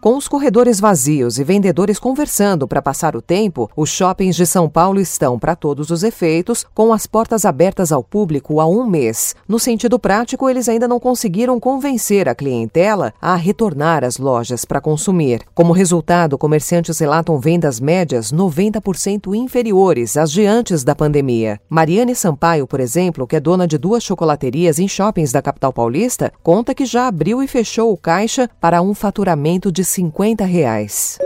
Com os corredores vazios e vendedores conversando para passar o tempo, os shoppings de São Paulo estão, para todos os efeitos, com as portas abertas ao público há um mês. No sentido prático, eles ainda não conseguiram convencer a clientela a retornar às lojas para consumir. Como resultado, comerciantes relatam vendas médias 90% inferiores às de antes da pandemia. Mariane Sampaio, por exemplo, que é dona de duas chocolaterias em shoppings da capital paulista, conta que já abriu e fechou o caixa para um faturamento de 50 reais.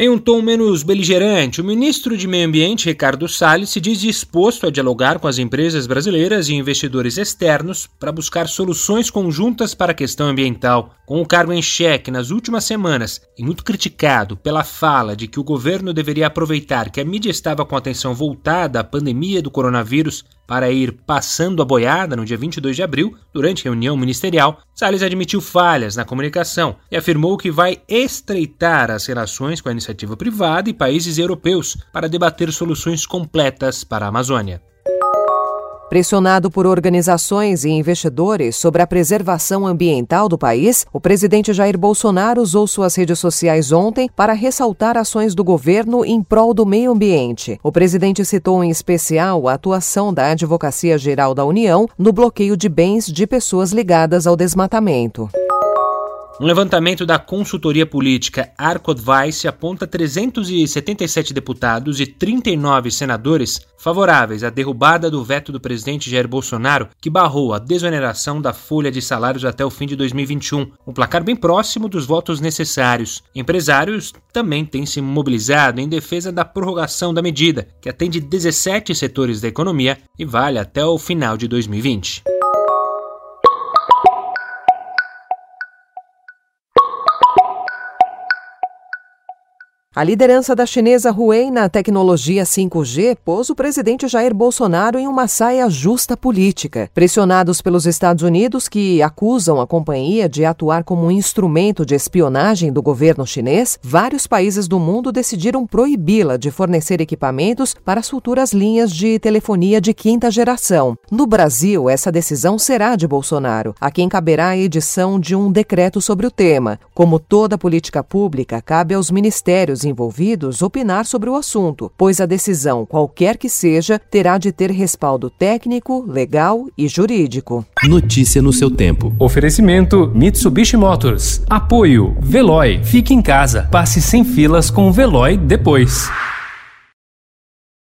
Em um tom menos beligerante, o ministro de Meio Ambiente, Ricardo Salles, se diz disposto a dialogar com as empresas brasileiras e investidores externos para buscar soluções conjuntas para a questão ambiental. Com o cargo em xeque nas últimas semanas e muito criticado pela fala de que o governo deveria aproveitar que a mídia estava com atenção voltada à pandemia do coronavírus para ir passando a boiada no dia 22 de abril, durante reunião ministerial, Salles admitiu falhas na comunicação e afirmou que vai estreitar as relações com a iniciativa privada e países europeus para debater soluções completas para a Amazônia. Pressionado por organizações e investidores sobre a preservação ambiental do país, o presidente Jair Bolsonaro usou suas redes sociais ontem para ressaltar ações do governo em prol do meio ambiente. O presidente citou em especial a atuação da Advocacia Geral da União no bloqueio de bens de pessoas ligadas ao desmatamento. Um levantamento da consultoria política Arco Advice aponta 377 deputados e 39 senadores favoráveis à derrubada do veto do presidente Jair Bolsonaro, que barrou a desoneração da folha de salários até o fim de 2021, um placar bem próximo dos votos necessários. Empresários também têm se mobilizado em defesa da prorrogação da medida, que atende 17 setores da economia e vale até o final de 2020. A liderança da chinesa Huawei na tecnologia 5G pôs o presidente Jair Bolsonaro em uma saia justa política. Pressionados pelos Estados Unidos, que acusam a companhia de atuar como um instrumento de espionagem do governo chinês, vários países do mundo decidiram proibi-la de fornecer equipamentos para as futuras linhas de telefonia de quinta geração. No Brasil, essa decisão será de Bolsonaro, a quem caberá a edição de um decreto sobre o tema. Como toda política pública, cabe aos ministérios envolvidos opinar sobre o assunto, pois a decisão, qualquer que seja, terá de ter respaldo técnico, legal e jurídico. Notícia no seu tempo. Oferecimento Mitsubishi Motors. Apoio Veloy. Fique em casa. Passe sem filas com o Veloy depois.